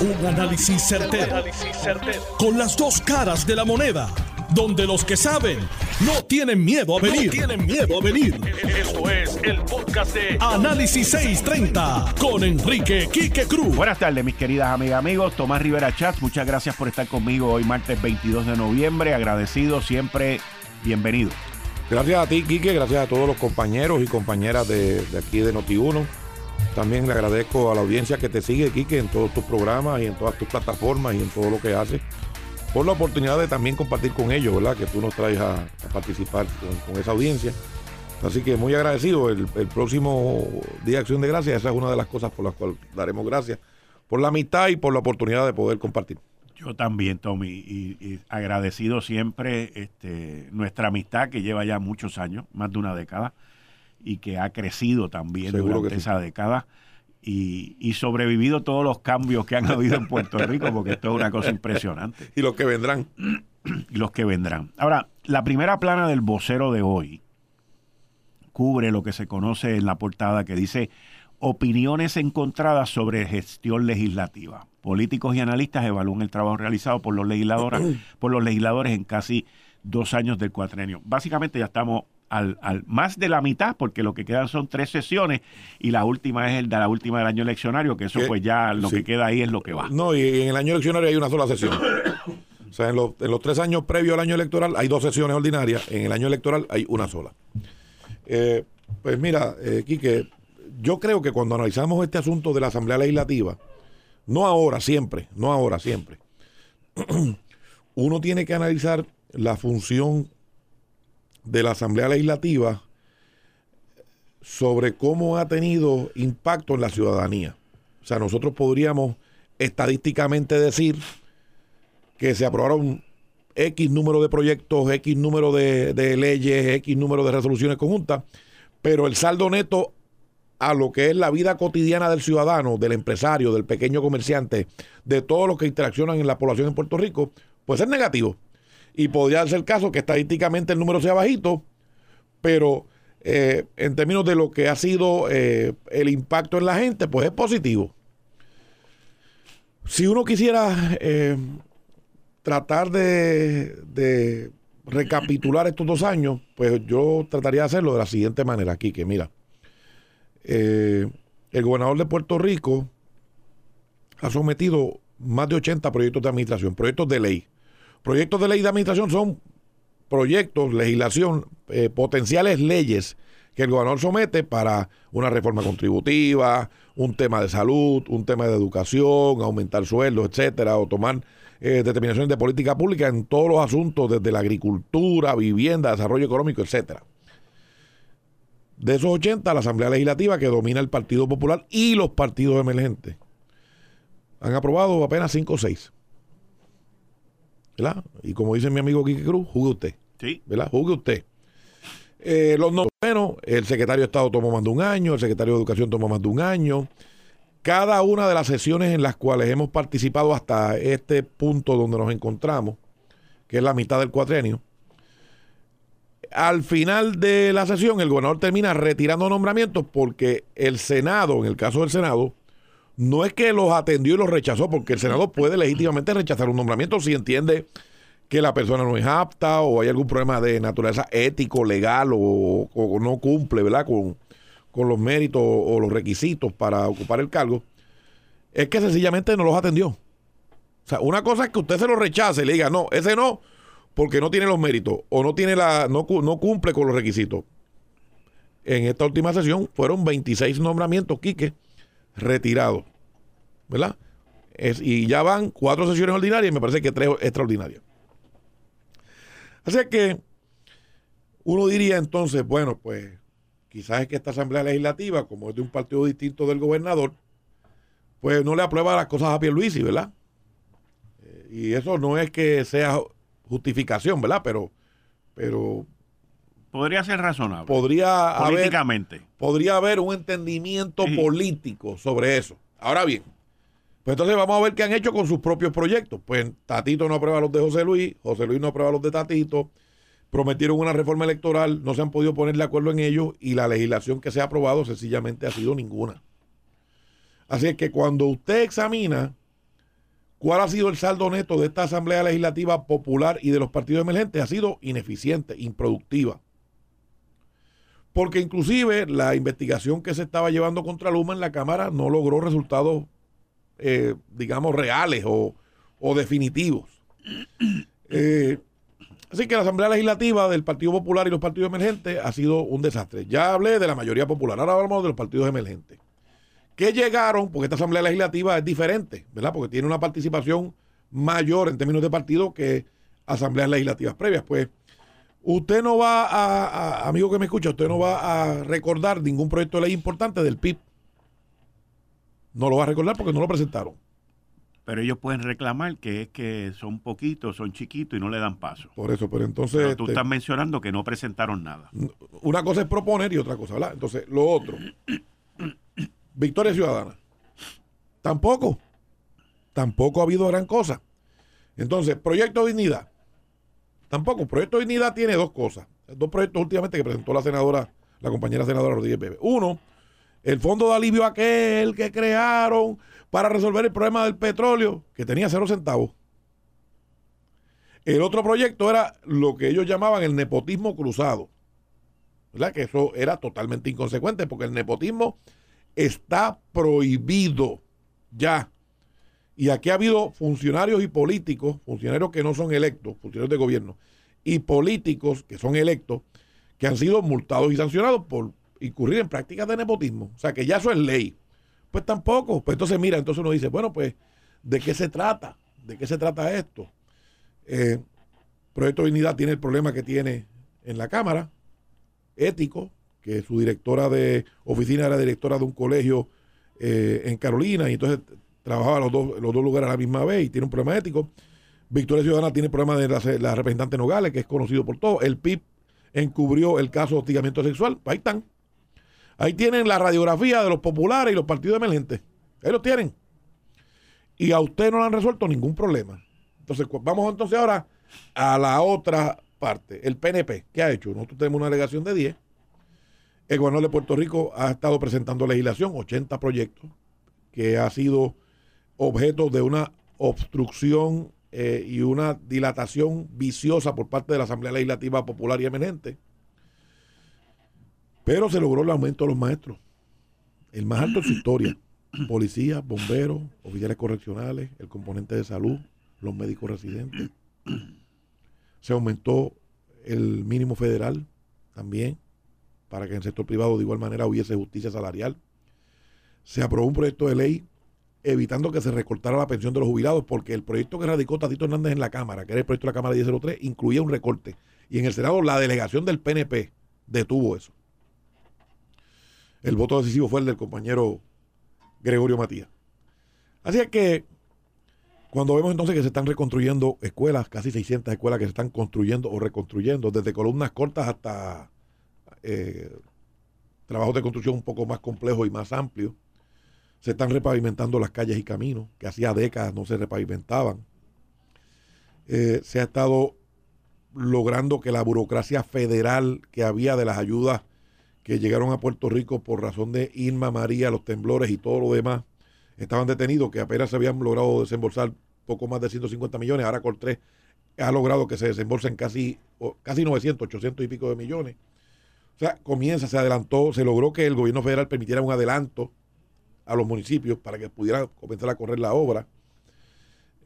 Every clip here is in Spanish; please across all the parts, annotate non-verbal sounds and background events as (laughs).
Un análisis certero, Con las dos caras de la moneda. Donde los que saben no tienen miedo a venir. tienen miedo a venir. Esto es el podcast de Análisis 630 con Enrique Quique Cruz. Buenas tardes, mis queridas amigas, amigos. Tomás Rivera Chat, muchas gracias por estar conmigo hoy, martes 22 de noviembre. Agradecido, siempre bienvenido. Gracias a ti, Quique. Gracias a todos los compañeros y compañeras de, de aquí de Noti1 también le agradezco a la audiencia que te sigue, Quique, en todos tus programas y en todas tus plataformas y en todo lo que haces, por la oportunidad de también compartir con ellos, ¿verdad? Que tú nos traes a, participar con, esa audiencia. Así que muy agradecido. El, próximo Día de Acción de Gracias, esa es una de las cosas por las cuales daremos gracias, por la amistad y por la oportunidad de poder compartir. Yo también, Tommy, y, agradecido siempre este, nuestra amistad que lleva ya muchos años, más de una década y que ha crecido también durante esa década y, y, sobrevivido todos los cambios que han habido en Puerto Rico, porque esto es una cosa impresionante. (laughs) Y los que vendrán. Y (clears throat) los que vendrán. Ahora, la primera plana del vocero de hoy cubre lo que se conoce en la portada que dice opiniones encontradas sobre gestión legislativa. Políticos y analistas evalúan el trabajo realizado por los legisladores, (clears throat) por los legisladores en casi dos años del cuatrenio. Básicamente ya estamos al, al, más de la mitad, porque lo que quedan son tres sesiones y la última es el de la última del año eleccionario, que eso pues ya lo que queda ahí es lo que va. No, y en el año eleccionario hay una sola sesión. o sea, en los, en los tres años previos al año electoral hay dos sesiones ordinarias, en el año electoral hay una sola. Eh, pues mira, eh, Quique, yo creo que cuando analizamos este asunto de la Asamblea Legislativa, no ahora, siempre, no ahora, siempre, (clears throat) uno tiene que analizar la función de la Asamblea Legislativa sobre cómo ha tenido impacto en la ciudadanía. O sea, nosotros podríamos estadísticamente decir que se aprobaron X número de proyectos, X número de, leyes, X número de resoluciones conjuntas, pero el saldo neto a lo que es la vida cotidiana del ciudadano, del empresario, del pequeño comerciante, de todos los que interaccionan en la población en Puerto Rico, pues es negativo y podría ser el caso que estadísticamente el número sea bajito, pero eh, en términos de lo que ha sido eh, el impacto en la gente, pues es positivo. Si uno quisiera eh, tratar de, recapitular estos dos años, pues yo trataría de hacerlo de la siguiente manera aquí, que mira, el gobernador de Puerto Rico ha sometido más de 80 proyectos de administración, proyectos de ley Proyectos de ley de administración son proyectos, legislación, eh, potenciales leyes que el gobernador somete para una reforma contributiva, un tema de salud, un tema de educación, aumentar sueldos, etcétera, o tomar eh, determinaciones de política pública en todos los asuntos, desde la agricultura, vivienda, desarrollo económico, etcétera. De esos 80, la Asamblea Legislativa, que domina el Partido Popular y los partidos emergentes, han aprobado apenas 5 o 6. Y como dice mi amigo Quique Cruz, jugue usted. Sí. ¿Verdad? Jugue usted. Eh, los no, bueno, el secretario de Estado tomó más de un año, el secretario de Educación tomó más de un año. Cada una de las sesiones en las cuales hemos participado hasta este punto donde nos encontramos, que es la mitad del cuatrenio, al final de la sesión el gobernador termina retirando nombramientos porque el Senado, en el caso del Senado, no es que los atendió y los rechazó, porque el Senado puede legítimamente rechazar un nombramiento si entiende que la persona no es apta o hay algún problema de naturaleza ético, legal o, no cumple, ¿verdad? Con, los méritos o los requisitos para ocupar el cargo, es que sencillamente no los atendió. O sea, una cosa es que usted se lo rechace y le diga, no, ese no, porque no tiene los méritos o no, tiene la, no, no cumple con los requisitos. En esta última sesión fueron 26 nombramientos, Quique, retirados. ¿Verdad? y ya van cuatro sesiones ordinarias y me parece que tres extraordinarias. Así que uno diría entonces, bueno, pues quizás es que esta Asamblea Legislativa, como es de un partido distinto del gobernador, pues no le aprueba las cosas a Pierluisi, ¿verdad? Eh, y eso no es que sea justificación, ¿verdad? Pero, pero podría ser razonable. Podría Políticamente. podría haber un entendimiento político sobre eso. Ahora bien, pues entonces vamos a ver qué han hecho con sus propios proyectos. Pues Tatito no aprueba los de José Luis, José Luis no aprueba los de Tatito, prometieron una reforma electoral, no se han podido poner de acuerdo en ello y la legislación que se ha aprobado sencillamente ha sido ninguna. Así es que cuando usted examina ¿Cuál ha sido el saldo neto de esta Asamblea Legislativa Popular y de los partidos emergentes? Ha sido ineficiente, improductiva. Porque inclusive la investigación que se estaba llevando contra Luma en la Cámara no logró resultados, eh, digamos, reales o, definitivos. (clears throat) Eh, así que la Asamblea Legislativa del Partido Popular y los partidos emergentes ha sido un desastre. Ya hablé de la mayoría popular, ahora hablamos de los partidos emergentes que llegaron, porque esta Asamblea Legislativa es diferente, ¿verdad? Porque tiene una participación mayor en términos de partido que asambleas legislativas previas. Pues usted no va a, amigo que me escucha, usted no va a recordar ningún proyecto de ley importante del PIB. No lo va a recordar porque no lo presentaron. Pero ellos pueden reclamar que es que son poquitos, son chiquitos y no le dan paso. Por eso, pero entonces... Pero tú este, estás mencionando que no presentaron nada. Una cosa es proponer y otra cosa, ¿verdad? Entonces, lo otro. Victoria Ciudadana. Tampoco. Tampoco ha habido gran cosa. Entonces, Proyecto Dignidad. Tampoco. Proyecto Dignidad tiene dos cosas. Dos proyectos últimamente que presentó la senadora, la compañera senadora Rodríguez Bebe. Uno, el fondo de alivio aquel que crearon para resolver el problema del petróleo, que tenía cero centavos. El otro proyecto era lo que ellos llamaban el nepotismo cruzado. ¿Verdad? Que eso era totalmente inconsecuente, porque el nepotismo está prohibido ya. Y aquí ha habido funcionarios y políticos, funcionarios que no son electos, funcionarios de gobierno, y políticos que son electos, que han sido multados y sancionados por incurrir en prácticas de nepotismo. O sea, que ya eso es ley. Pues tampoco. Pues entonces, mira, entonces uno dice, bueno, pues, ¿de qué se trata? ¿De qué se trata esto? Eh, Proyecto Dignidad tiene el problema que tiene en la Cámara, ético, que su directora de oficina era directora de un colegio eh, en Carolina y entonces trabajaba los dos, los dos lugares a la misma vez y tiene un problema ético. Victoria Ciudadana tiene problema de la, representante Nogales, que es conocido por todos. El PIB encubrió el caso de hostigamiento sexual. Ahí están. Ahí tienen la radiografía de los populares y los partidos emergentes. Ahí los tienen. Y a usted no le han resuelto ningún problema. Entonces, vamos entonces ahora a la otra parte. El PNP, ¿qué ha hecho? Nosotros tenemos una delegación de 10 el gobernador de Puerto Rico ha estado presentando legislación, 80 proyectos, que ha sido objeto de una obstrucción eh, y una dilatación viciosa por parte de la Asamblea Legislativa Popular y Emergente. Pero se logró el aumento de los maestros, el más alto en su historia. Policías, bomberos, oficiales correccionales, el componente de salud, los médicos residentes. Se aumentó el mínimo federal también para que en el sector privado de igual manera hubiese justicia salarial. Se aprobó un proyecto de ley evitando que se recortara la pensión de los jubilados, porque el proyecto que radicó Tatito Hernández en la Cámara, que era el proyecto de la Cámara 1003, incluía un recorte. Y en el Senado la delegación del PNP detuvo eso. El voto decisivo fue el del compañero Gregorio Matías. Así es que cuando vemos entonces que se están reconstruyendo escuelas, casi 600 escuelas que se están construyendo o reconstruyendo, desde columnas cortas hasta eh, trabajos de construcción un poco más complejos y más amplios. Se están repavimentando las calles y caminos que hacía décadas no se repavimentaban. Eh, se ha estado logrando que la burocracia federal que había de las ayudas que llegaron a Puerto Rico por razón de Irma, María, los temblores y todo lo demás, estaban detenidos, que apenas se habían logrado desembolsar poco más de 150 millones, ahora tres ha logrado que se desembolsen casi, casi 900, 800 y pico de millones. O sea, comienza, se adelantó, se logró que el gobierno federal permitiera un adelanto a los municipios para que pudieran comenzar a correr la obra.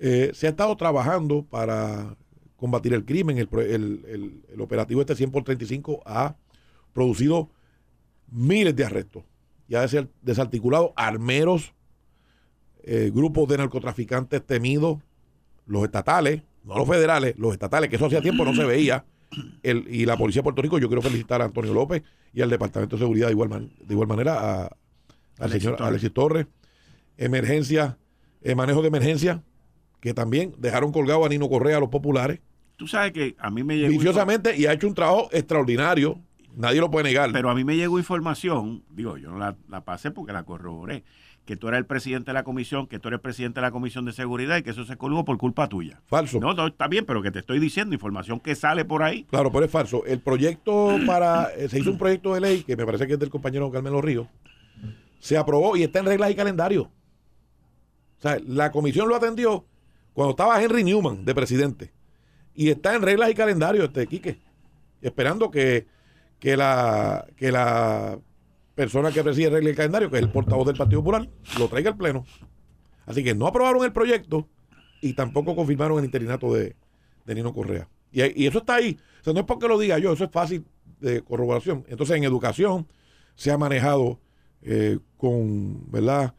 Eh, se ha estado trabajando para combatir el crimen. El, operativo este 100 por 35 ha producido miles de arrestos y ha desarticulado armeros, eh, grupos de narcotraficantes temidos, los estatales, no los federales, los estatales, que eso hacía tiempo no se veía y la Policía de Puerto Rico, yo quiero felicitar a Antonio López y al Departamento de Seguridad de igual, de igual manera a, al señor Alexis Torres. Emergencia, eh, manejo de emergencia, que también dejaron colgado a Nino Correa a los populares. Tú sabes que a mí me llegó. Viciosamente y ha hecho un trabajo extraordinario. Nadie lo puede negar. Pero a mí me llegó información, digo, yo no la, la pasé porque la corroboré, que tú eres el presidente de la comisión, que tú eres presidente de la comisión de seguridad y que eso se colgó por culpa tuya. Falso. No, no, está bien, pero que te estoy diciendo información que sale por ahí. Claro, pero es falso. El proyecto para, eh, se hizo un proyecto de ley que me parece que es del compañero Carmelo Ríos, se aprobó y está en reglas y calendario. O sea, la comisión lo atendió cuando estaba Henry Newman de presidente. Y está en reglas y calendario este Quique, esperando que, que, la, que la persona que preside y calendario, que es el portavoz del Partido Popular, lo traiga al Pleno. Así que no aprobaron el proyecto y tampoco confirmaron el interinato de, Nino Correa. Y, eso está ahí. O sea, no es porque lo diga yo, eso es fácil de corroboración. Entonces, en educación se ha manejado eh, con, ¿verdad?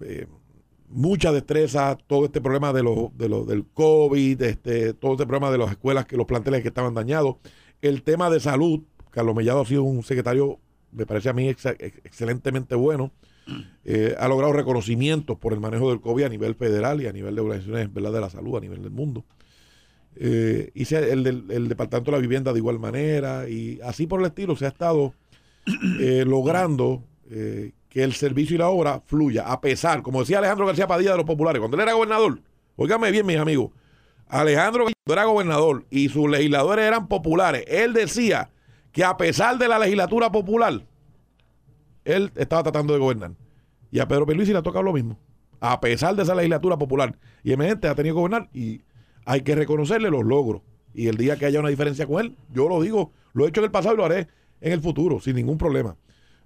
Eh, mucha destreza, todo este problema de lo, de lo, del COVID, este, todo este problema de las escuelas, que los planteles que estaban dañados, el tema de salud, Carlos Mellado ha sido un secretario, me parece a mí excelentemente bueno, eh, ha logrado reconocimientos por el manejo del COVID a nivel federal y a nivel de organizaciones ¿verdad? de la salud a nivel del mundo. Eh, y el, el Departamento de la Vivienda de igual manera, y así por el estilo se ha estado eh, (clears throat) logrando que el servicio y la obra fluya, a pesar, como decía Alejandro García Padilla de los populares, cuando él era gobernador, óigame bien, mis amigos, Alejandro era gobernador y sus legisladores eran populares, él decía que a pesar de la legislatura popular, él estaba tratando de gobernar. Y a Pedro Pierluisi le ha tocado lo mismo. A pesar de esa legislatura popular y emergente, ha tenido que gobernar y hay que reconocerle los logros. Y el día que haya una diferencia con él, yo lo digo, lo he hecho en el pasado y lo haré en el futuro, sin ningún problema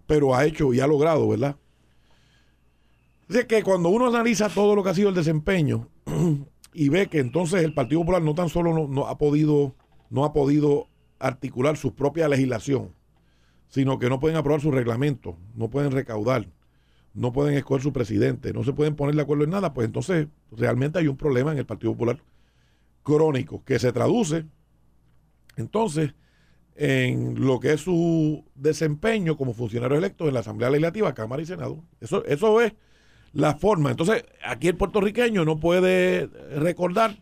pero ha hecho y ha logrado, ¿verdad? Así que cuando uno analiza todo lo que ha sido el desempeño (clears throat) y ve que entonces el Partido Popular no tan solo no, ha podido no ha podido articular su propia legislación, sino que no pueden aprobar su reglamento, no pueden recaudar, no pueden escoger su presidente, no se pueden poner de acuerdo en nada, pues entonces realmente hay un problema en el Partido Popular crónico que se traduce entonces en lo que es su desempeño como funcionario electo en la Asamblea Legislativa, Cámara y Senado. Eso, eso es la forma. Entonces, aquí el puertorriqueño no puede recordar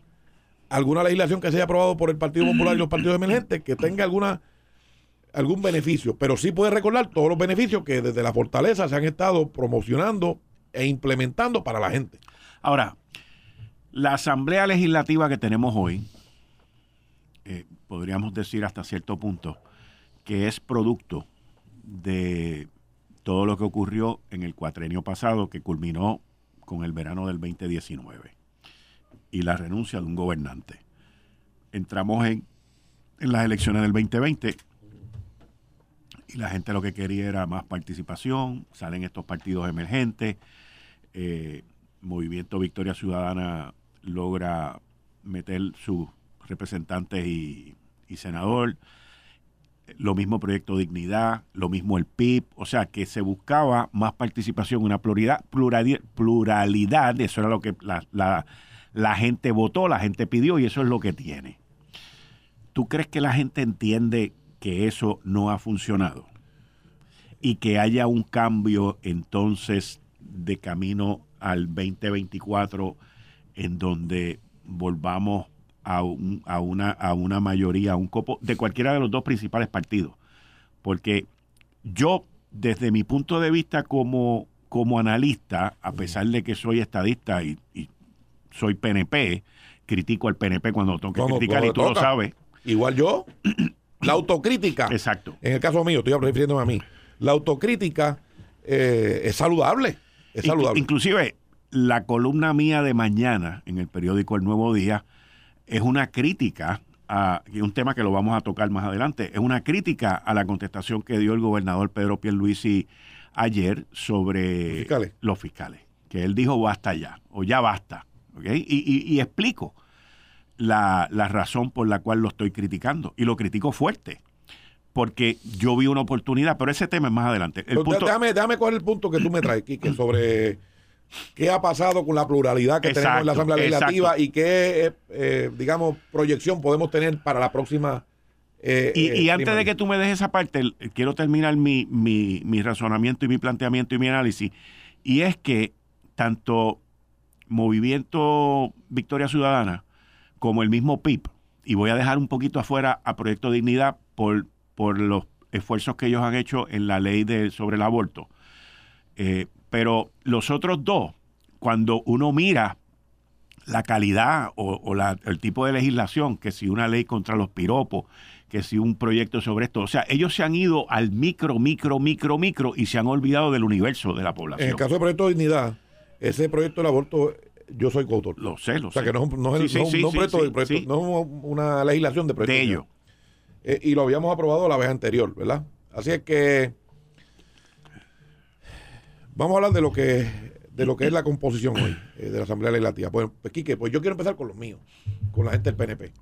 alguna legislación que se haya aprobado por el Partido Popular y los partidos emergentes que tenga alguna algún beneficio, pero sí puede recordar todos los beneficios que desde la fortaleza se han estado promocionando e implementando para la gente. Ahora, la Asamblea Legislativa que tenemos hoy, eh, podríamos decir hasta cierto punto, que es producto de todo lo que ocurrió en el cuatrenio pasado que culminó con el verano del 2019 y la renuncia de un gobernante. Entramos en, las elecciones del 2020 y la gente lo que quería era más participación, salen estos partidos emergentes, eh, Movimiento Victoria Ciudadana logra meter sus representantes y, senador, lo mismo Proyecto Dignidad, lo mismo el PIB, o sea que se buscaba más participación, una pluralidad, pluralidad, eso era lo que la gente votó, la gente pidió y eso es lo que tiene. ¿Tú crees que la gente entiende que eso no ha funcionado? Y que haya un cambio entonces de camino al 2024 en donde volvamos a, a, una, a una mayoría, a un copo de cualquiera de los dos principales partidos. Porque yo, desde mi punto de vista como, como analista, a pesar de que soy estadista y, soy PNP, critico al PNP cuando tengo que criticar y tú lo sabes. Igual yo, (clears throat) la autocrítica. Exacto. En el caso mío, estoy refiriéndome a mí. La autocrítica eh, es saludable. Es saludable. Inclusive, la columna mía de mañana en el periódico El Nuevo Día es una crítica a, y un tema que lo vamos a tocar más adelante, es una crítica a la contestación que dio el gobernador Pedro Pierluisi ayer sobre los fiscales, que él dijo basta ya, o ya basta, y, explico la, razón por la cual lo estoy criticando, y lo critico fuerte, porque yo vi una oportunidad, pero ese tema es más adelante. El punto, déjame, déjame cuál es el punto que tú me traes, Kike, sobre qué ha pasado con la pluralidad que tenemos en la Asamblea Legislativa y qué, eh, eh, digamos, proyección podemos tener para la próxima. Eh, y, antes de que tú me dejes esa parte, quiero terminar mi, mi, mi razonamiento y mi planteamiento y mi análisis. Y es que tanto Movimiento Victoria Ciudadana como el mismo PIB, y voy a dejar un poquito afuera a Proyecto Dignidad por, por los esfuerzos que ellos han hecho en la ley de, sobre el aborto. Eh, pero los otros dos, cuando uno mira la calidad o, el tipo de legislación, que si una ley contra los piropos, que si un proyecto sobre esto, o sea, ellos se han ido al micro, micro, micro, micro y se han olvidado del universo de la población. En el caso del proyecto dignidad, ese proyecto del aborto yo soy coautor. Lo sé, lo sé. O sea, que no, no es, proyecto, de proyecto, no es una legislación de proyecto. De ello. Eh, y lo habíamos aprobado la vez anterior, ¿verdad? Así es que vamos a hablar de lo que de lo que es la composición hoy eh, de la Asamblea Legislativa. Pues, pues, Quique, pues yo quiero empezar con los míos, con la gente del PNP.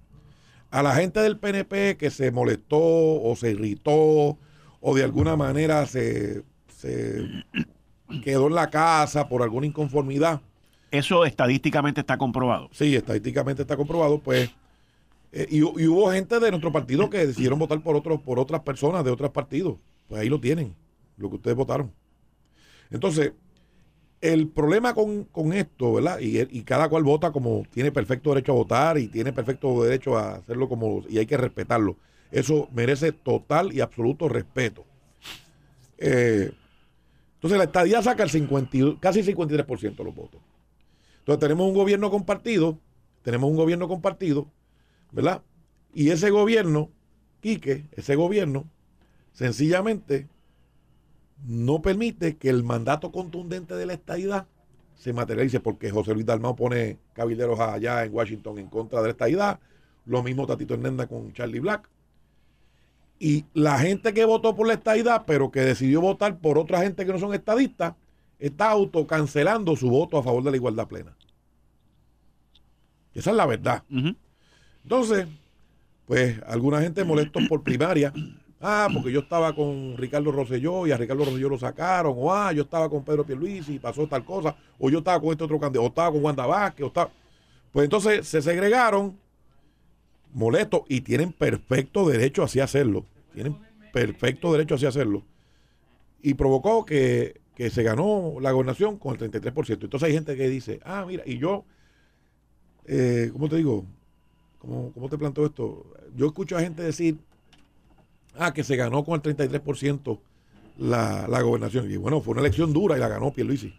A la gente del PNP que se molestó o se irritó o de alguna manera se, se quedó en la casa por alguna inconformidad. ¿Eso estadísticamente está comprobado? Sí, estadísticamente está comprobado, pues. Eh, y, hubo gente de nuestro partido que decidieron votar por otros, por otras personas de otros partidos. Pues ahí lo tienen, lo que ustedes votaron. Entonces, el problema con, esto, ¿verdad? Y, y, cada cual vota como tiene perfecto derecho a votar y tiene perfecto derecho a hacerlo como. y hay que respetarlo. Eso merece total y absoluto respeto. Eh, entonces la estadía saca el 50, casi 53% de los votos. Entonces tenemos un gobierno compartido, tenemos un gobierno compartido, ¿verdad? Y ese gobierno, Quique, ese gobierno, sencillamente no permite que el mandato contundente de la estadidad se materialice, porque José Luis Dalmau pone cabilderos allá en Washington en contra de la estadidad, lo mismo Tatito Hernández con Charlie Black. Y la gente que votó por la estadidad, pero que decidió votar por otra gente que no son estadistas, está autocancelando su voto a favor de la igualdad plena. Esa es la verdad. Entonces, pues alguna gente molesta por primaria. Ah, porque yo estaba con Ricardo Rosselló y a Ricardo Rosselló lo sacaron. O ah, yo estaba con Pedro Pierluisi y pasó tal cosa. O yo estaba con este otro candidato. O estaba con Wanda Vázquez. O estaba... Pues entonces se segregaron molestos y tienen perfecto derecho así hacerlo. Tienen perfecto derecho así hacerlo. Y provocó que, se ganó la gobernación con el 33%. Entonces hay gente que dice, ah, mira, y yo, eh, ¿cómo te digo? ¿Cómo, ¿Cómo te planteo esto? Yo escucho a gente decir, ah, que se ganó con el 33% la, la gobernación. Y bueno, fue una elección dura y la ganó Pierluisi.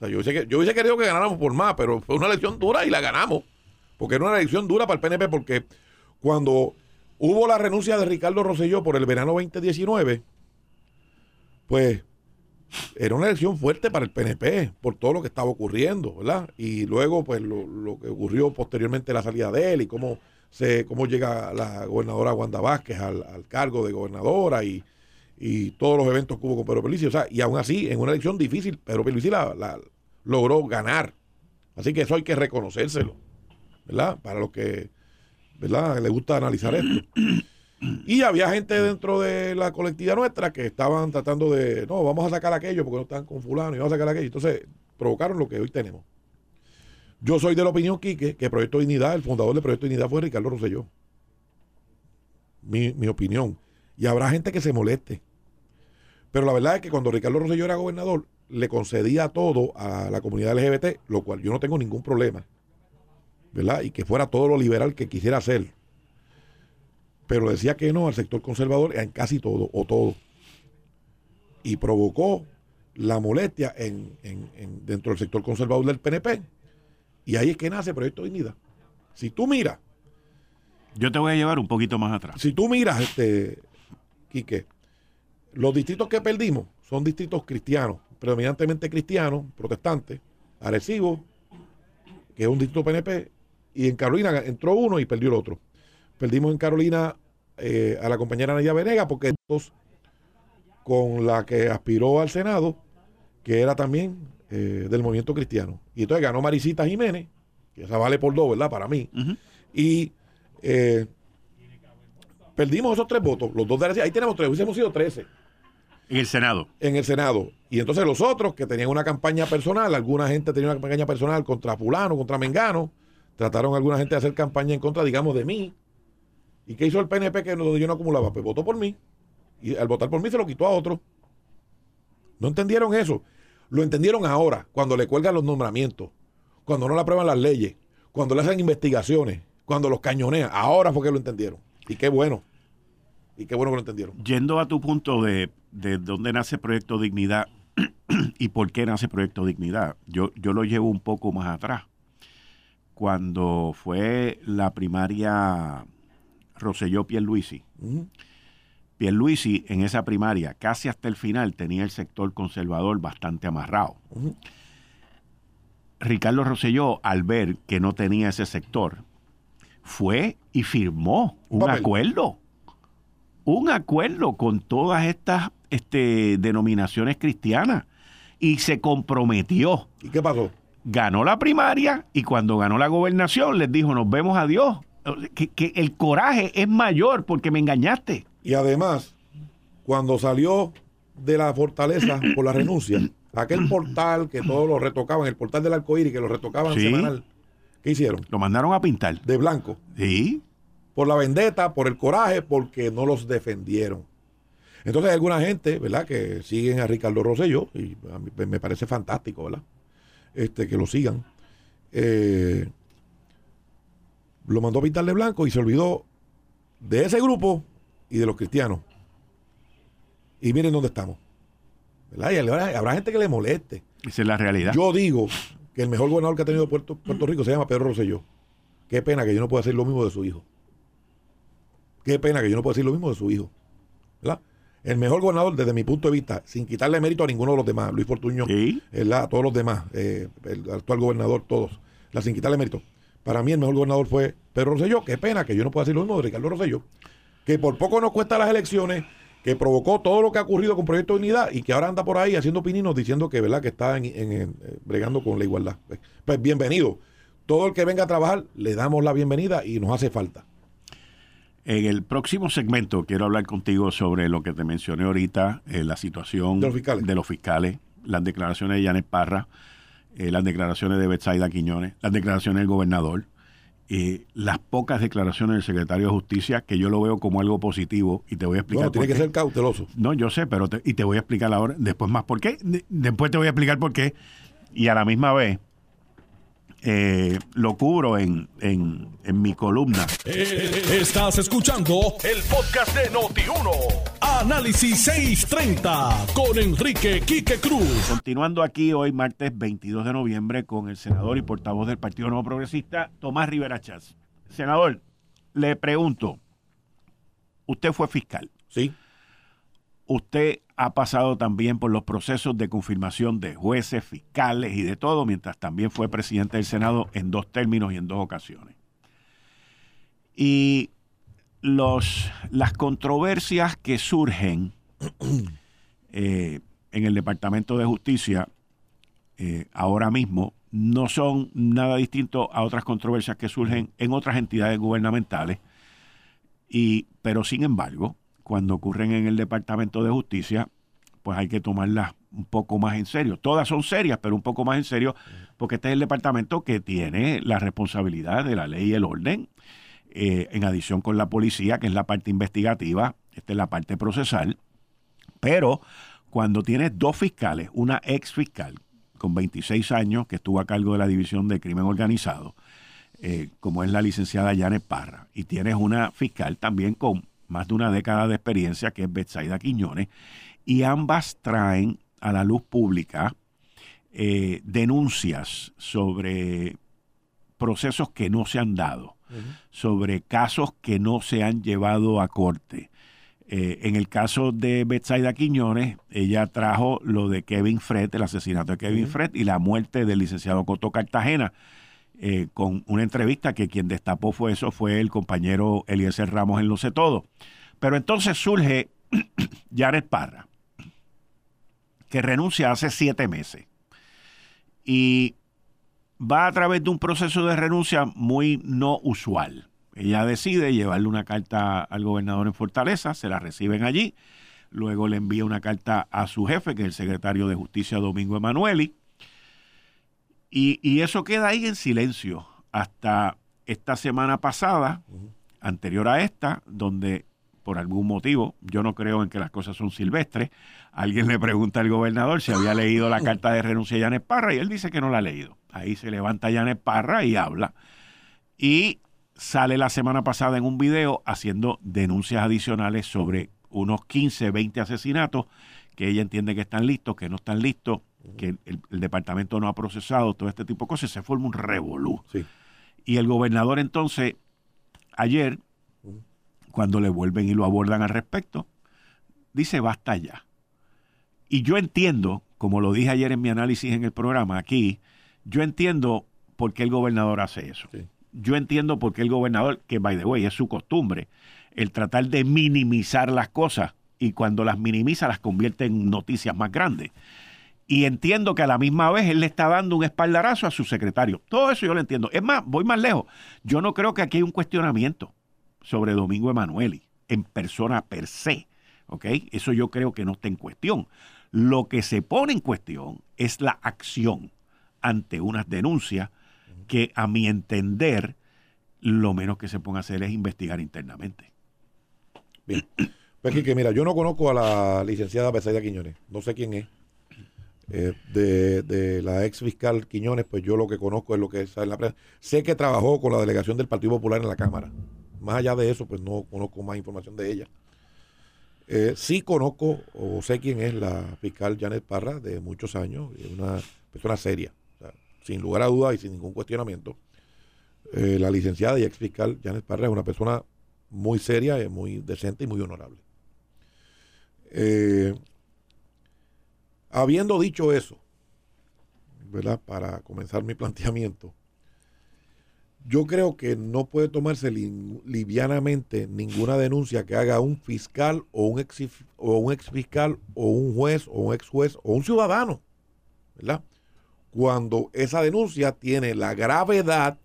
O yo hubiese, que, yo hubiese querido que ganáramos por más, pero fue una elección dura y la ganamos porque era una elección dura para el PNP, porque cuando hubo la renuncia de Ricardo Rosselló por el verano 2019, pues era una elección fuerte para el PNP por todo lo que estaba ocurriendo, ¿verdad? Y luego, pues, lo, que ocurrió posteriormente la salida de él y cómo, se, cómo llega la gobernadora Wanda Vázquez al, cargo de gobernadora y, todos los eventos que hubo con Pedro Pelici. O sea, y aún así, en una elección difícil, Pedro Pelici la logró ganar. Así que eso hay que reconocérselo. ¿Verdad? Para los que, ¿verdad? Le gusta analizar esto. Y había gente dentro de la colectividad nuestra que estaban tratando de, no, vamos a sacar aquello porque no están con fulano y vamos a sacar aquello. Entonces, provocaron lo que hoy tenemos. Yo soy de la opinión, Quique, que Proyecto Dignidad, el fundador de Proyecto Dignidad fue Ricardo Rosselló. Mi, mi opinión. Y habrá gente que se moleste. Pero la verdad es que cuando Ricardo Rosselló era gobernador, le concedía todo a la comunidad LGBT, lo cual yo no tengo ningún problema. ¿Verdad? Y que fuera todo lo liberal que quisiera hacer. Pero decía que no al sector conservador en casi todo o todo. Y provocó la molestia en, dentro del sector conservador del PNP. Y ahí es que nace Proyecto Dignidad. Si tú miras. Yo te voy a llevar un poquito más atrás. Si tú miras, este, Quique, los distritos que perdimos son distritos cristianos, predominantemente cristianos, protestantes, agresivos, que es un distrito PNP, y en Carolina entró uno y perdió el otro. Perdimos en Carolina eh, a la compañera Nadia Venega porque con la que aspiró al Senado, que era también eh, del movimiento cristiano. Y entonces ganó Marisita Jiménez, que esa vale por dos, ¿verdad? Para mí. Y eh, perdimos esos tres votos, los dos de la Ahí tenemos tres, hubiésemos sido trece. En el Senado. En el Senado. Y entonces los otros que tenían una campaña personal, alguna gente tenía una campaña personal contra fulano, contra Mengano, Trataron alguna gente de hacer campaña en contra, digamos, de mí. ¿Y qué hizo el PNP que yo no acumulaba? Pues votó por mí. Y al votar por mí se lo quitó a otro. No entendieron eso. Lo entendieron ahora, cuando le cuelgan los nombramientos, cuando no le aprueban las leyes, cuando le hacen investigaciones, cuando los cañonean. Ahora fue que lo entendieron. Y qué bueno. Y qué bueno que lo entendieron. Yendo a tu punto de, de dónde nace Proyecto Dignidad (clears throat) y por qué nace Proyecto Dignidad, yo, yo lo llevo un poco más atrás cuando fue la primaria Roselló Pierluisi. Pierluisi en esa primaria, casi hasta el final, tenía el sector conservador bastante amarrado. Ricardo Rosselló, al ver que no tenía ese sector, fue y firmó un acuerdo. Un acuerdo con todas estas este, denominaciones cristianas. Y se comprometió. ¿Y qué pasó? Ganó la primaria y cuando ganó la gobernación les dijo, nos vemos a Dios. Que, que el coraje es mayor porque me engañaste. Y además, cuando salió de la fortaleza por la renuncia, (clears throat) aquel portal que todos lo retocaban, el portal del arcoíris que lo retocaban semanal, ¿qué hicieron? Lo mandaron a pintar. De blanco. Sí. Por la vendetta, por el coraje, porque no los defendieron. Entonces hay alguna gente, ¿verdad?, que siguen a Ricardo Rosselló, y a mí me parece fantástico, ¿verdad? Este, que lo sigan. Eh, lo mandó a pintar de blanco y se olvidó de ese grupo y de los cristianos. Y miren dónde estamos. habrá, gente que le moleste. Esa es la realidad. Yo digo que el mejor gobernador que ha tenido Puerto, Puerto Rico se llama Pedro Rosselló. Qué pena que yo no pueda decir lo mismo de su hijo. Qué pena que yo no pueda decir lo mismo de su hijo. ¿Verdad? El mejor gobernador, desde mi punto de vista, sin quitarle mérito a ninguno de los demás, Luis Fortuño, a todos los demás, eh, el actual gobernador, todos, la sin quitarle mérito. Para mí el mejor gobernador fue Pedro Rosselló. Qué pena que yo no pueda decir lo mismo de Ricardo Rosselló. Que por poco nos cuesta las elecciones, que provocó todo lo que ha ocurrido con Proyecto de Unidad y que ahora anda por ahí haciendo pininos diciendo que, ¿verdad? que está en, eh, bregando con la igualdad. Pues, pues bienvenido. Todo el que venga a trabajar, le damos la bienvenida y nos hace falta. En el próximo segmento quiero hablar contigo sobre lo que te mencioné ahorita, eh, la situación de los, fiscales. las declaraciones de Janet Parra, eh, las declaraciones de Betsaida Quiñones, las declaraciones del gobernador, eh, las pocas declaraciones del secretario de Justicia, que yo lo veo como algo positivo y te voy a explicar. No, tiene que ser cauteloso. No, yo sé, pero y te voy a explicar ahora, después más por qué. después te voy a explicar por qué. Y a la misma vez, eh, lo cubro en, en, mi columna. Eh, estás escuchando el podcast de Noti1. Análisis 630 con Enrique Quique Cruz. Continuando aquí hoy, martes 22 de noviembre, con el senador y portavoz del Partido Nuevo Progresista, Tomás Rivera Chávez. Senador, le pregunto, usted fue fiscal. Sí. Usted ha pasado también por los procesos de confirmación de jueces, fiscales y de todo, mientras también fue presidente del Senado en dos términos y en dos ocasiones. Y los, las controversias que surgen (clears throat) eh, en el Departamento de Justicia eh, ahora mismo no son nada distinto a otras controversias que surgen en otras entidades gubernamentales, y, pero sin embargo, cuando ocurren en el Departamento de Justicia, pues hay que tomarlas un poco más en serio. Todas son serias, pero un poco más en serio, porque este es el departamento que tiene la responsabilidad de la ley y el orden, eh, en adición con la policía, que es la parte investigativa, esta es la parte procesal. Pero cuando tienes dos fiscales, una ex fiscal con 26 años, que estuvo a cargo de la División de Crimen Organizado, eh, como es la licenciada Janet Parra, y tienes una fiscal también con más de una década de experiencia, que es Betsaida Quiñones, y ambas traen a la luz pública eh, denuncias sobre procesos que no se han dado, sobre casos que no se han llevado a corte. Eh, en el caso de Betsaida Quiñones, ella trajo lo de Kevin Fred, el asesinato de Kevin Fred y la muerte del licenciado Coto Cartagena, eh, con una entrevista que quien destapó fue eso, fue el compañero Eliezer Ramos en Lo sé todo. Pero entonces surge (clears throat) Jared Parra, que renuncia hace siete meses. Y va a través de un proceso de renuncia muy no usual. Ella decide llevarle una carta al gobernador en Fortaleza, se la reciben allí, luego le envía una carta a su jefe, que es el secretario de Justicia Domingo Emanueli, y, eso queda ahí en silencio hasta esta semana pasada, anterior a esta, donde por algún motivo, yo no creo en que las cosas son silvestres, alguien le pregunta al gobernador si había leído la carta de renuncia de Janet Parra y él dice que no la ha leído. Ahí se levanta Janet Parra y habla. Y sale la semana pasada en un video haciendo denuncias adicionales sobre unos 15, 20 asesinatos que ella entiende que están listos, que no están listos, que el, departamento no ha procesado, todo este tipo de cosas, se forma un revolú. Y el gobernador entonces, ayer, cuando le vuelven y lo abordan al respecto, dice basta ya. Y yo entiendo, como lo dije ayer en mi análisis en el programa aquí, Yo entiendo por qué el gobernador hace eso. Yo entiendo por qué el gobernador, que by the way es su costumbre, el tratar de minimizar las cosas y cuando las minimiza las convierte en noticias más grandes. Y entiendo que a la misma vez él le está dando un espaldarazo a su secretario. Todo eso yo lo entiendo. Es más, voy más lejos. Yo no creo que aquí hay un cuestionamiento sobre Domingo Emanueli en persona per se. ¿Ok? Eso yo creo que no está en cuestión. Lo que se pone en cuestión es la acción ante unas denuncias que a mi entender lo menos que se ponga a hacer es investigar internamente. Bien. Pues mira, yo no conozco a la licenciada Besaida Quiñones, no sé quién es. Eh, de, la ex fiscal Quiñones, pues yo lo que conozco es lo que es en la prensa. Sé que trabajó con la delegación del Partido Popular en la Cámara. Más allá de eso, pues no conozco más información de ella. Eh, sí conozco o sé quién es la fiscal Janet Parra de muchos años, es una persona seria, sin lugar a dudas y sin ningún cuestionamiento. Eh, la licenciada y ex fiscal Janet Parra es una persona muy seria, muy decente y muy honorable. Habiendo dicho eso, ¿verdad? Para comenzar mi (laughs) planteamiento, yo creo que no puede tomarse livianamente ninguna denuncia que haga un fiscal o un ex, o un ex fiscal o un juez o un ex juez o un ciudadano, ¿verdad? Cuando esa denuncia tiene la gravedad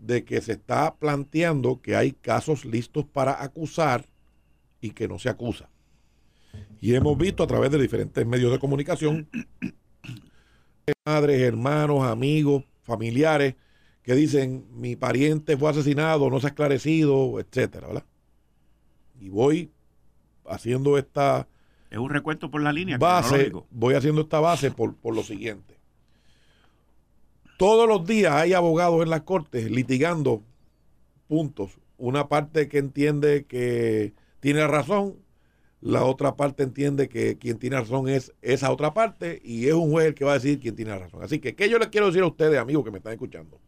de que se está planteando que hay casos listos para acusar y que no se acusa. Y hemos visto a través de diferentes medios de comunicación, (clears throat) madres, hermanos, amigos, familiares, que dicen mi pariente fue asesinado, no se ha esclarecido, etcétera, ¿verdad? Y voy haciendo esta. Es un recuento por la línea. Base, voy haciendo esta base por, por lo siguiente. Todos los días hay abogados en las cortes litigando puntos. Una parte que entiende que tiene razón la otra parte entiende que quien tiene razón es esa otra parte y es un juez el que va a decir quién tiene razón. Así que, ¿qué yo les quiero decir a ustedes, amigos que me están escuchando?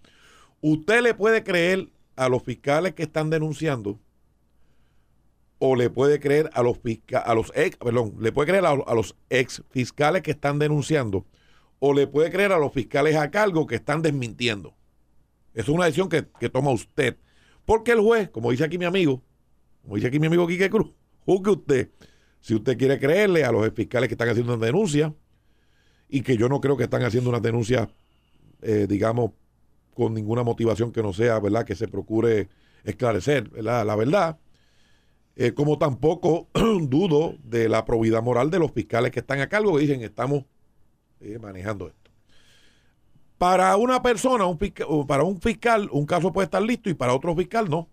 Usted le puede creer a los fiscales que están denunciando o le puede creer a los a los ex, perdón, le puede creer a, los ex fiscales que están denunciando o le puede creer a los fiscales a cargo que están desmintiendo. Es una decisión que, que toma usted. Porque el juez, como dice aquí mi amigo, como dice aquí mi amigo Quique Cruz, Juzgue usted si usted quiere creerle a los fiscales que están haciendo una denuncia y que yo no creo que están haciendo una denuncia, eh, digamos, con ninguna motivación que no sea, ¿verdad? Que se procure esclarecer, ¿verdad? La verdad. Eh, como tampoco (clears throat) dudo de la probidad moral de los fiscales que están a cargo que dicen estamos eh, manejando esto. Para una persona, un para un fiscal, un caso puede estar listo y para otro fiscal no.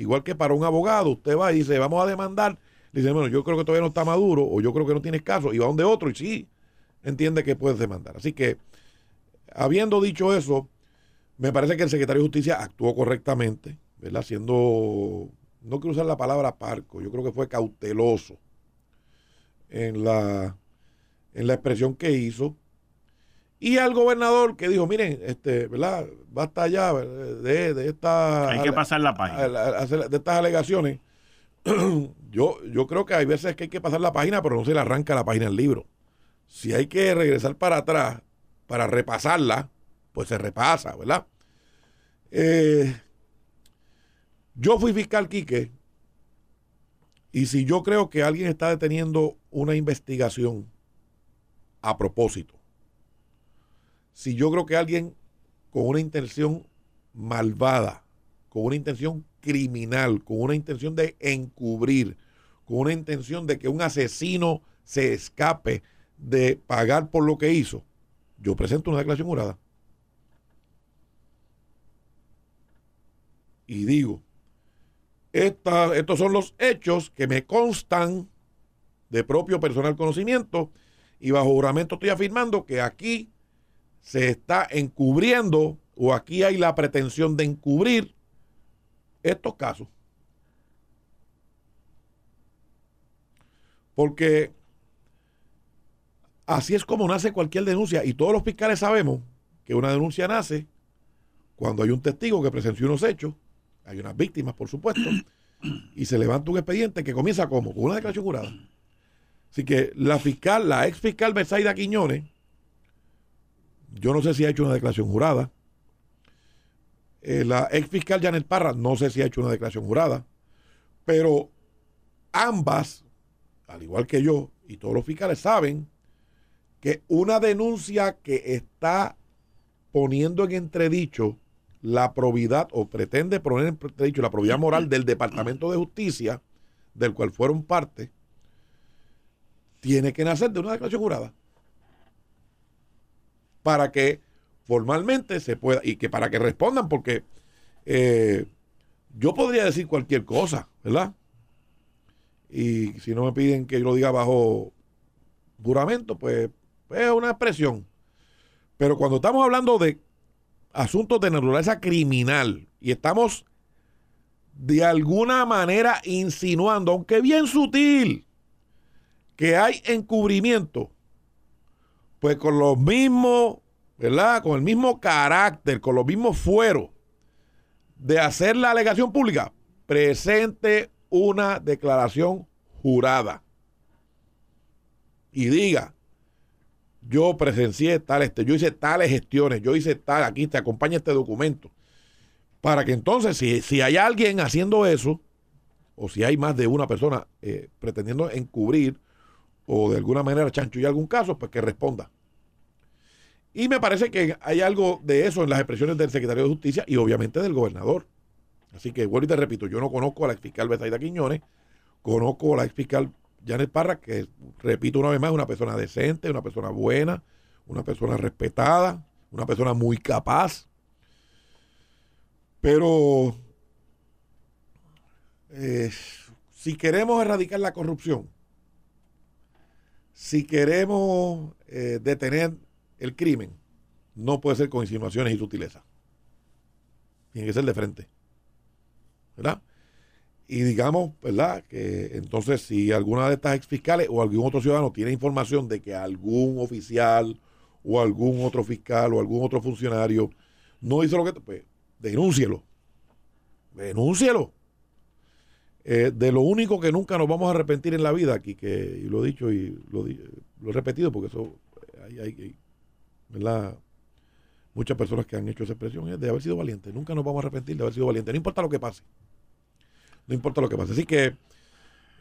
Igual que para un abogado, usted va y dice, vamos a demandar. Dice, bueno, yo creo que todavía no está maduro o yo creo que no tienes caso. Y va donde otro y sí, entiende que puedes demandar. Así que, habiendo dicho eso, me parece que el secretario de Justicia actuó correctamente, ¿verdad? Siendo, no quiero usar la palabra parco, yo creo que fue cauteloso en la, en la expresión que hizo. Y al gobernador que dijo, miren, este, ¿verdad? Basta ya de, de esta... Hay que pasar la página. De estas alegaciones. (clears throat) yo, yo creo que hay veces que hay que pasar la página, pero no se le arranca la página del libro. Si hay que regresar para atrás para repasarla, pues se repasa, ¿verdad? Eh, yo fui fiscal Quique y si yo creo que alguien está deteniendo una investigación a propósito, si yo creo que alguien con una intención malvada, con una intención criminal, con una intención de encubrir, con una intención de que un asesino se escape de pagar por lo que hizo, yo presento una declaración jurada. Y digo, estos son los hechos que me constan de propio personal conocimiento y bajo juramento estoy afirmando que aquí se está encubriendo o aquí hay la pretensión de encubrir estos casos. Porque así es como nace cualquier denuncia y todos los fiscales sabemos que una denuncia nace cuando hay un testigo que presenció unos hechos, hay unas víctimas, por supuesto, (clears throat) y se levanta un expediente que comienza como con una declaración jurada. Así que la fiscal, la ex fiscal Bersaida Quiñones, Yo no sé si ha hecho una declaración jurada. Eh, la ex fiscal Janet Parra no sé si ha hecho una declaración jurada. Pero ambas, al igual que yo y todos los fiscales, saben que una denuncia que está poniendo en entredicho la probidad o pretende poner en entredicho la probidad moral del Departamento de Justicia, del cual fueron parte, tiene que nacer de una declaración jurada. Para que formalmente se pueda, y que para que respondan, porque eh, yo podría decir cualquier cosa, ¿verdad? Y si no me piden que yo lo diga bajo juramento, pues es una expresión. Pero cuando estamos hablando de asuntos de naturaleza criminal y estamos de alguna manera insinuando, aunque bien sutil, que hay encubrimiento, pues con los mismos, ¿verdad? Con el mismo carácter, con los mismos fueros de hacer la alegación pública, presente una declaración jurada. Y diga, yo presencié tal, este, yo hice tales gestiones, yo hice tal, aquí te acompaña este documento. Para que entonces, si, si hay alguien haciendo eso, o si hay más de una persona eh, pretendiendo encubrir o de alguna manera chanchullar algún caso, pues que responda. Y me parece que hay algo de eso en las expresiones del secretario de Justicia y obviamente del gobernador. Así que vuelvo y te repito, yo no conozco a la fiscal Besaida Quiñones, conozco a la fiscal Janet Parra, que repito una vez más, una persona decente, una persona buena, una persona respetada, una persona muy capaz. Pero eh, si queremos erradicar la corrupción, si queremos eh, detener el crimen, no puede ser con insinuaciones y sutilezas. Tiene que ser de frente. ¿Verdad? Y digamos, ¿verdad? Que entonces si alguna de estas ex fiscales o algún otro ciudadano tiene información de que algún oficial o algún otro fiscal o algún otro funcionario no hizo lo que... Pues denúncielo. Denúncielo. Eh, de lo único que nunca nos vamos a arrepentir en la vida, aquí que y lo he dicho y lo, he repetido porque eso hay, hay, ¿verdad? muchas personas que han hecho esa expresión es de haber sido valiente. Nunca nos vamos a arrepentir de haber sido valiente, no importa lo que pase. No importa lo que pase. Así que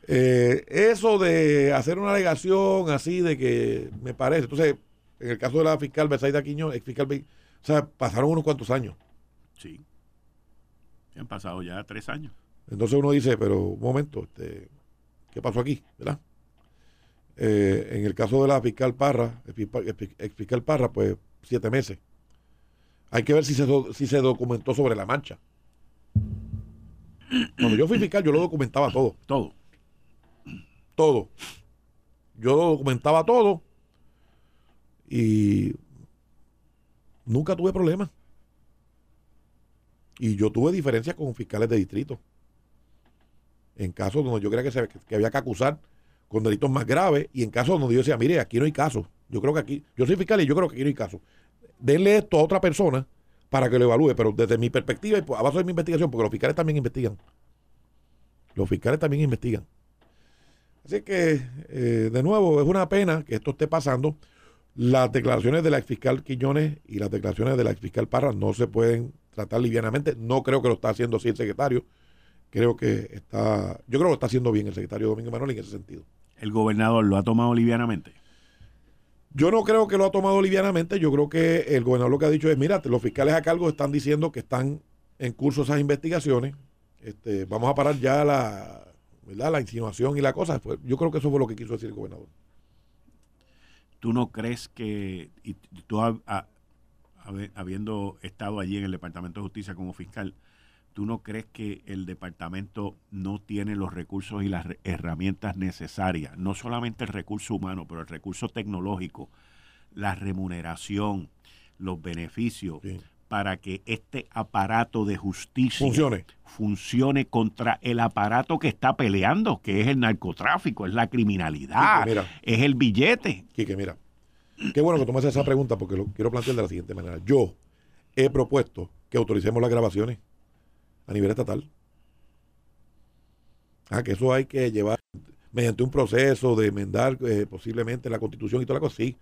eh, eso de hacer una alegación así de que me parece, entonces, en el caso de la fiscal Besaida Quiñón, ex fiscal, o sea, pasaron unos cuantos años. Sí. Han pasado ya tres años. Entonces uno dice, pero un momento, este, ¿qué pasó aquí? ¿Verdad? Eh, en el caso de la fiscal Parra, ex fiscal Parra, pues siete meses. Hay que ver si se, si se documentó sobre la mancha. Cuando yo fui fiscal, yo lo documentaba todo. Todo. Todo. Yo lo documentaba todo. Y nunca tuve problemas. Y yo tuve diferencias con fiscales de distrito en casos donde yo creía que, que había que acusar con delitos más graves y en casos donde yo decía, mire, aquí no hay caso. Yo creo que aquí, yo soy fiscal y yo creo que aquí no hay caso. Denle esto a otra persona para que lo evalúe, pero desde mi perspectiva y a base de mi investigación, porque los fiscales también investigan. Los fiscales también investigan. Así que, eh, de nuevo, es una pena que esto esté pasando. Las declaraciones de la fiscal Quiñones y las declaraciones de la fiscal Parra no se pueden tratar livianamente. No creo que lo está haciendo así el secretario creo que está, yo creo que está haciendo bien el secretario Domingo Manuel en ese sentido. ¿El gobernador lo ha tomado livianamente? Yo no creo que lo ha tomado livianamente, yo creo que el gobernador lo que ha dicho es, mira, los fiscales a cargo están diciendo que están en curso esas investigaciones, este, vamos a parar ya la, ¿verdad? la insinuación y la cosa. Yo creo que eso fue lo que quiso decir el gobernador. ¿Tú no crees que, y tú habiendo estado allí en el Departamento de Justicia como fiscal, ¿tú no crees que el departamento no tiene los recursos y las herramientas necesarias? No solamente el recurso humano, pero el recurso tecnológico, la remuneración, los beneficios, para que este aparato de justicia funcione. funcione contra el aparato que está peleando, que es el narcotráfico, es la criminalidad, es el billete. Quique, mira, qué bueno que tomes esa pregunta porque lo quiero plantear de la siguiente manera. Yo he propuesto que autoricemos las grabaciones a nivel estatal. Ah, que eso hay que llevar mediante un proceso de enmendar eh, posiblemente la constitución y toda la cosa, sí.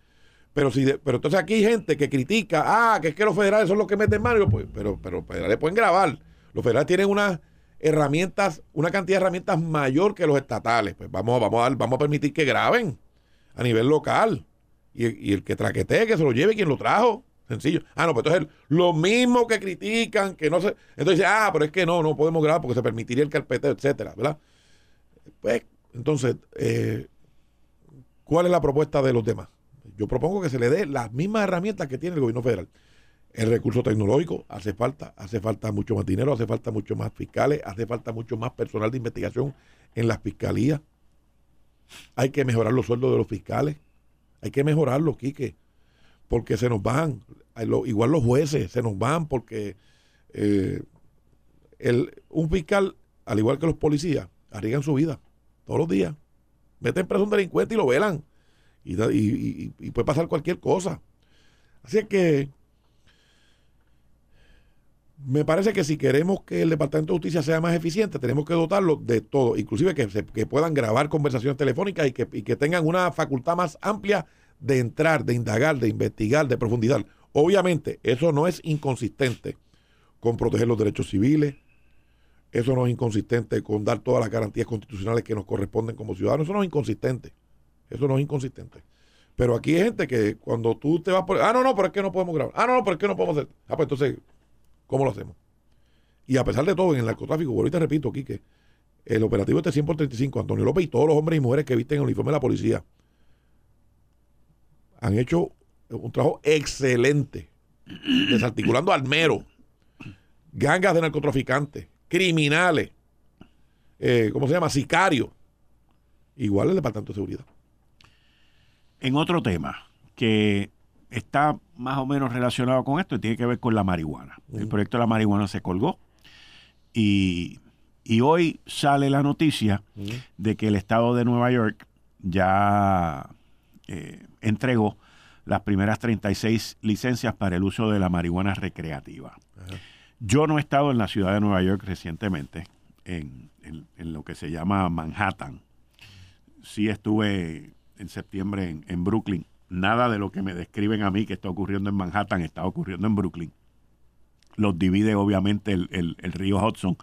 Pero si pero entonces aquí hay gente que critica, ah, que es que los federales son los que meten mano, pues, pero, pero los federales pueden grabar. Los federales tienen unas herramientas, una cantidad de herramientas mayor que los estatales. Pues vamos, vamos, a, vamos a permitir que graben a nivel local. Y, el que traquetee, que se lo lleve quien lo trajo. Sencillo. Ah, no, pues entonces lo mismo que critican, que no se. Entonces, ah, pero es que no, no podemos grabar porque se permitiría el carpeteo, etcétera, ¿verdad? Pues, entonces, eh, ¿cuál es la propuesta de los demás? Yo propongo que se le dé las mismas herramientas que tiene el gobierno federal. El recurso tecnológico hace falta, hace falta mucho más dinero, hace falta mucho más fiscales, hace falta mucho más personal de investigación en las fiscalías. Hay que mejorar los sueldos de los fiscales. Hay que mejorarlos, Quique. Porque se nos van. Igual los jueces se nos van porque eh, el, un fiscal, al igual que los policías, arriesgan su vida todos los días. Meten preso a un delincuente y lo velan. Y, y puede pasar cualquier cosa. Así es que me parece que si queremos que el Departamento de Justicia sea más eficiente, tenemos que dotarlo de todo, inclusive que, que puedan grabar conversaciones telefónicas y que, y que tengan una facultad más amplia de entrar, de indagar, de investigar, de profundidad. Obviamente, eso no es inconsistente con proteger los derechos civiles, eso no es inconsistente con dar todas las garantías constitucionales que nos corresponden como ciudadanos, eso no es inconsistente, eso no es inconsistente. Pero aquí hay gente que cuando tú te vas por... Ah, no, no, pero es que no podemos grabar. Ah, no, no, pero es que no podemos hacer. Ah, pues entonces ¿Cómo lo hacemos? Y a pesar de todo, en el narcotráfico, ahorita repito, Quique, el operativo este 100 por 35, Antonio López y todos los hombres y mujeres que visten el uniforme de la policía han hecho un trabajo excelente, desarticulando almeros, gangas de narcotraficantes, criminales, eh, ¿cómo se llama? Sicarios. Igual el Departamento de Seguridad. En otro tema, que está más o menos relacionado con esto y tiene que ver con la marihuana. El proyecto de la marihuana se colgó y, hoy sale la noticia de que el estado de Nueva York ya eh, entregó las primeras 36 licencias para el uso de la marihuana recreativa. Yo no he estado en la ciudad de Nueva York recientemente, en, lo que se llama Manhattan. Sí estuve en septiembre en Brooklyn nada de lo que me describen a mí que está ocurriendo en Manhattan está ocurriendo en Brooklyn. Los divide obviamente el, el, río Hudson.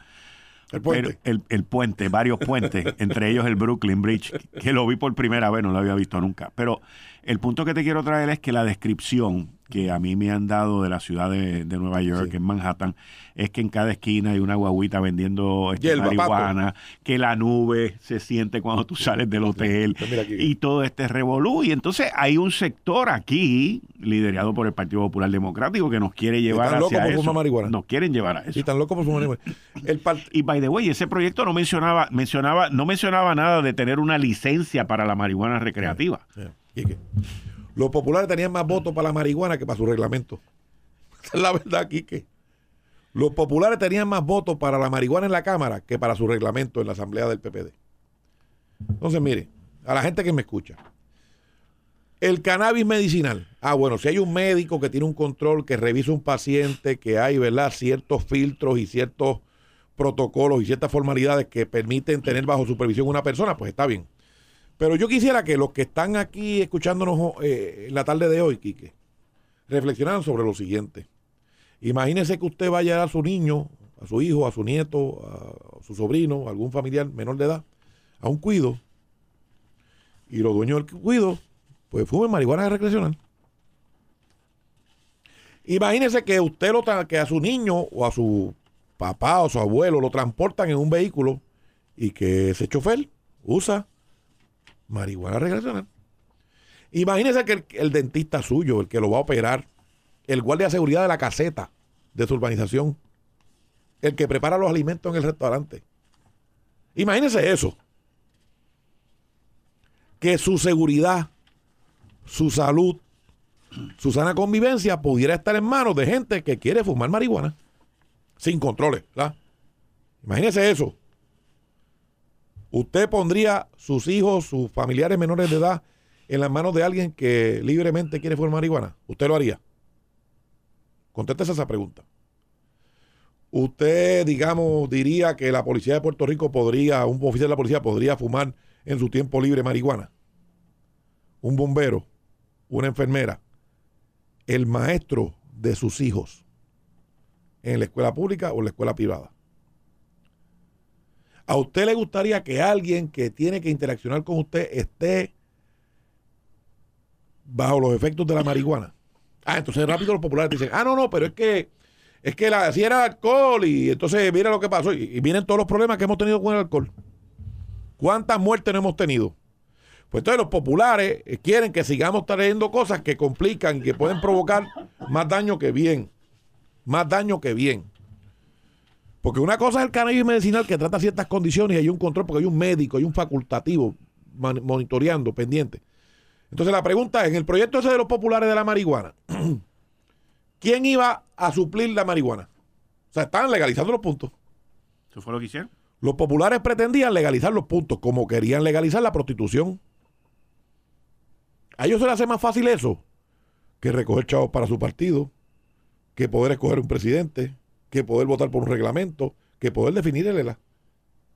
El puente. El, puente, varios puentes, (laughs) entre ellos el Brooklyn Bridge, que lo vi por primera vez, no lo había visto nunca. Pero el punto que te quiero traer es que la descripción que a mí me han dado de la ciudad de, Nueva York, en Manhattan, es que en cada esquina hay una guaguita vendiendo este marihuana, que la nube se siente cuando tú sales del hotel y todo este revolú. Y entonces hay un sector aquí, liderado por el Partido Popular Democrático, que nos quiere llevar hacia eso. Marihuana. Nos quieren llevar a eso. Y tan loco por marihuana. El y by the way, ese proyecto no mencionaba, mencionaba, no mencionaba nada de tener una licencia para la marihuana recreativa. ¿Y qué? Los populares tenían más votos para la marihuana que para su reglamento. (laughs) Es la verdad, Quique. Los populares tenían más votos para la marihuana en la Cámara que para su reglamento en la Asamblea del PPD. Entonces, mire, a la gente que me escucha, el cannabis medicinal. Ah, bueno, si hay un médico que tiene un control, que revisa un paciente, que hay, ¿verdad?, ciertos filtros y ciertos protocolos y ciertas formalidades que permiten tener bajo supervisión una persona, pues está bien. Pero yo quisiera que los que están aquí escuchándonos eh, la tarde de hoy, Quique, reflexionaran sobre lo siguiente. Imagínese que usted vaya a su niño, a su hijo, a su nieto, a su sobrino, a algún familiar menor de edad, a un cuido, y los dueños del cuido, pues fumen marihuana recreacional. Imagínese que usted lo que a su niño o a su papá o su abuelo lo transportan en un vehículo y que ese chofer usa marihuana recreacional. Imagínese que el, dentista suyo, el que lo va a operar, el guardia de seguridad de la caseta de su urbanización, el que prepara los alimentos en el restaurante. Imagínese eso. Que su seguridad, su salud, su sana convivencia pudiera estar en manos de gente que quiere fumar marihuana sin controles. ¿verdad? Imagínese eso. ¿Usted pondría sus hijos, sus familiares menores de edad en las manos de alguien que libremente quiere fumar marihuana? ¿Usted lo haría? Contéstese esa pregunta. ¿Usted, digamos, diría que la policía de Puerto Rico podría, un oficial de la policía podría fumar en su tiempo libre marihuana? ¿Un bombero? ¿Una enfermera? el maestro de sus hijos en la escuela pública o en la escuela privada. ¿A usted le gustaría que alguien que tiene que interaccionar con usted esté bajo los efectos de la marihuana? Ah, entonces rápido los populares dicen, ah, no, no, pero es que es que la, si era alcohol y entonces mira lo que pasó y, vienen todos los problemas que hemos tenido con el alcohol. ¿Cuántas muertes no hemos tenido? Pues entonces los populares eh, quieren que sigamos trayendo cosas que complican, que pueden provocar más daño que bien. Más daño que bien. Porque una cosa es el cannabis medicinal que trata ciertas condiciones y hay un control porque hay un médico, hay un facultativo monitoreando, pendiente. Entonces la pregunta es, en el proyecto ese de los populares de la marihuana, (clears throat) ¿quién iba a suplir la marihuana? O sea, estaban legalizando los puntos. ¿Eso fue lo que hicieron? Los populares pretendían legalizar los puntos, como querían legalizar la prostitución. A ellos se les hace más fácil eso que recoger chavos para su partido, que poder escoger un presidente, que poder votar por un reglamento, que poder definir el ELA.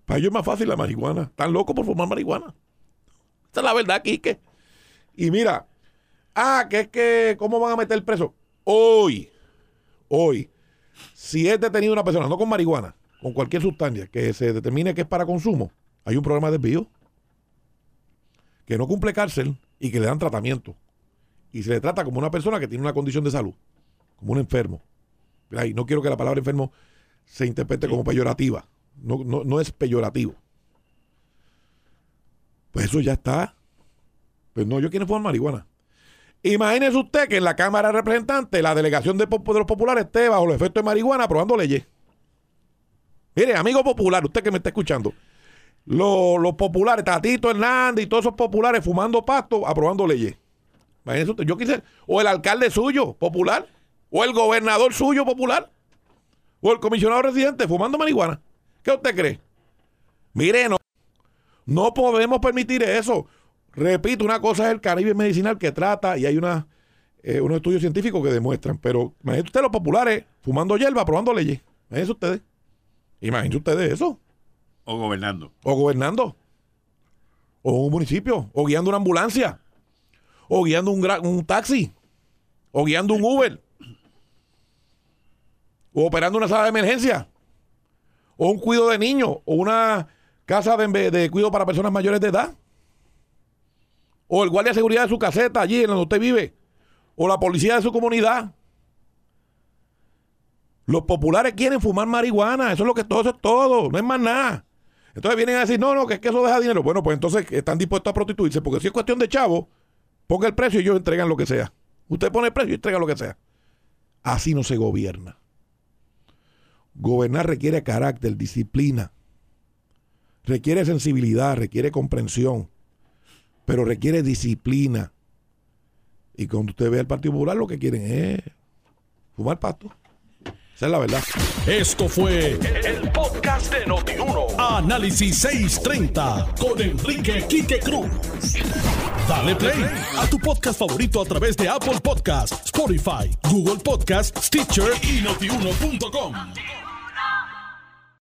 Para ellos es más fácil la marihuana. Están locos por formar marihuana. Esa es la verdad, Quique. Y mira, ah, que es que, ¿cómo van a meter preso? Hoy, hoy, si es detenida una persona, no con marihuana, con cualquier sustancia que se determine que es para consumo, hay un programa de desvío que no cumple cárcel y que le dan tratamiento. Y se le trata como una persona que tiene una condición de salud, como un enfermo. Y no quiero que la palabra enfermo se interprete como peyorativa. No, no, no es peyorativo. Pues eso ya está. Pues no, yo quiero fumar marihuana. Imagínese usted que en la Cámara de Representantes la delegación de, los populares esté bajo los efectos de marihuana aprobando leyes. Mire, amigo popular, usted que me está escuchando, los, populares, Tatito Hernández y todos esos populares fumando pasto, aprobando leyes. Imagínese usted, yo quise, o el alcalde suyo, popular, o el gobernador suyo, popular, o el comisionado residente fumando marihuana. ¿Qué usted cree? Mire, no, no podemos permitir eso. Repito, una cosa es el Caribe medicinal que trata y hay una, eh, unos estudios científicos que demuestran, pero imagínense ustedes los populares fumando hierba, aprobando leyes. Imagínense ustedes. Imagínense ustedes eso. O gobernando. O gobernando. O un municipio. O guiando una ambulancia. O guiando un, un taxi. O guiando un Uber. O operando una sala de emergencia. O un cuido de niños. O una casa de, de cuido para personas mayores de edad o el guardia de seguridad de su caseta allí en donde usted vive, o la policía de su comunidad. Los populares quieren fumar marihuana, eso es lo que todo, eso es todo, no es más nada. Entonces vienen a decir, no, no, que es que eso deja dinero. Bueno, pues entonces están dispuestos a prostituirse, porque si es cuestión de chavo, ponga el precio y ellos entregan lo que sea. Usted pone el precio y entrega lo que sea. Así no se gobierna. Gobernar requiere carácter, disciplina, requiere sensibilidad, requiere comprensión pero requiere disciplina. Y cuando usted ve al Partido Popular, lo que quieren es fumar pasto. Esa es la verdad. Esto fue el, podcast de Notiuno. Análisis 630 con Enrique Quique Cruz. Dale play a tu podcast favorito a través de Apple Podcasts, Spotify, Google Podcasts, Stitcher y notiuno.com.